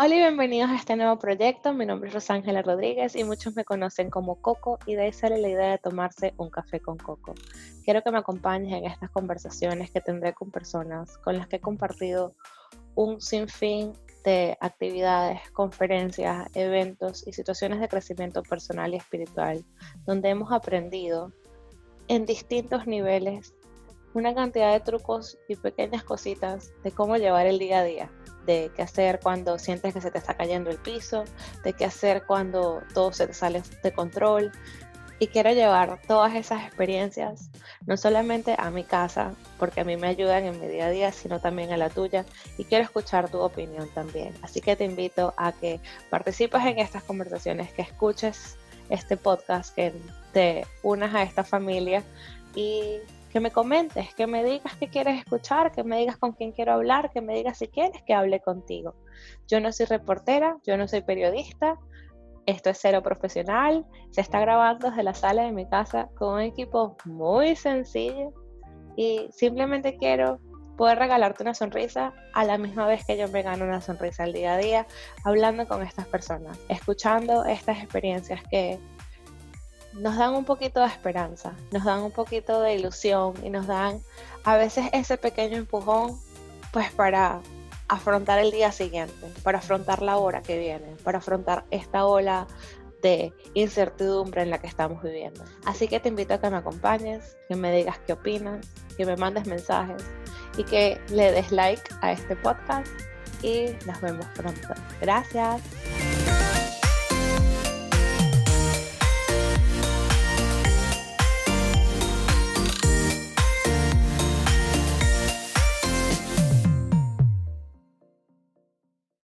Hola y bienvenidos a este nuevo proyecto. Mi nombre es Rosángela Rodríguez y muchos me conocen como Coco y de ahí sale la idea de tomarse un café con Coco. Quiero que me acompañes en estas conversaciones que tendré con personas con las que he compartido un sinfín de actividades, conferencias, eventos y situaciones de crecimiento personal y espiritual, donde hemos aprendido en distintos niveles una cantidad de trucos y pequeñas cositas de cómo llevar el día a día de qué hacer cuando sientes que se te está cayendo el piso, de qué hacer cuando todo se te sale de control. Y quiero llevar todas esas experiencias, no solamente a mi casa, porque a mí me ayudan en mi día a día, sino también a la tuya. Y quiero escuchar tu opinión también. Así que te invito a que participes en estas conversaciones, que escuches este podcast, que te unas a esta familia y que me comentes, que me digas qué quieres escuchar, que me digas con quién quiero hablar, que me digas si quieres que hable contigo. Yo no soy reportera, yo no soy periodista, esto es cero profesional, se está grabando desde la sala de mi casa con un equipo muy sencillo y simplemente quiero poder regalarte una sonrisa a la misma vez que yo me gano una sonrisa al día a día, hablando con estas personas, escuchando estas experiencias que nos dan un poquito de esperanza, nos dan un poquito de ilusión y nos dan a veces ese pequeño empujón pues para afrontar el día siguiente, para afrontar la hora que viene, para afrontar esta ola de incertidumbre en la que estamos viviendo. Así que te invito a que me acompañes, que me digas qué opinas, que me mandes mensajes y que le des like a este podcast y nos vemos pronto. Gracias.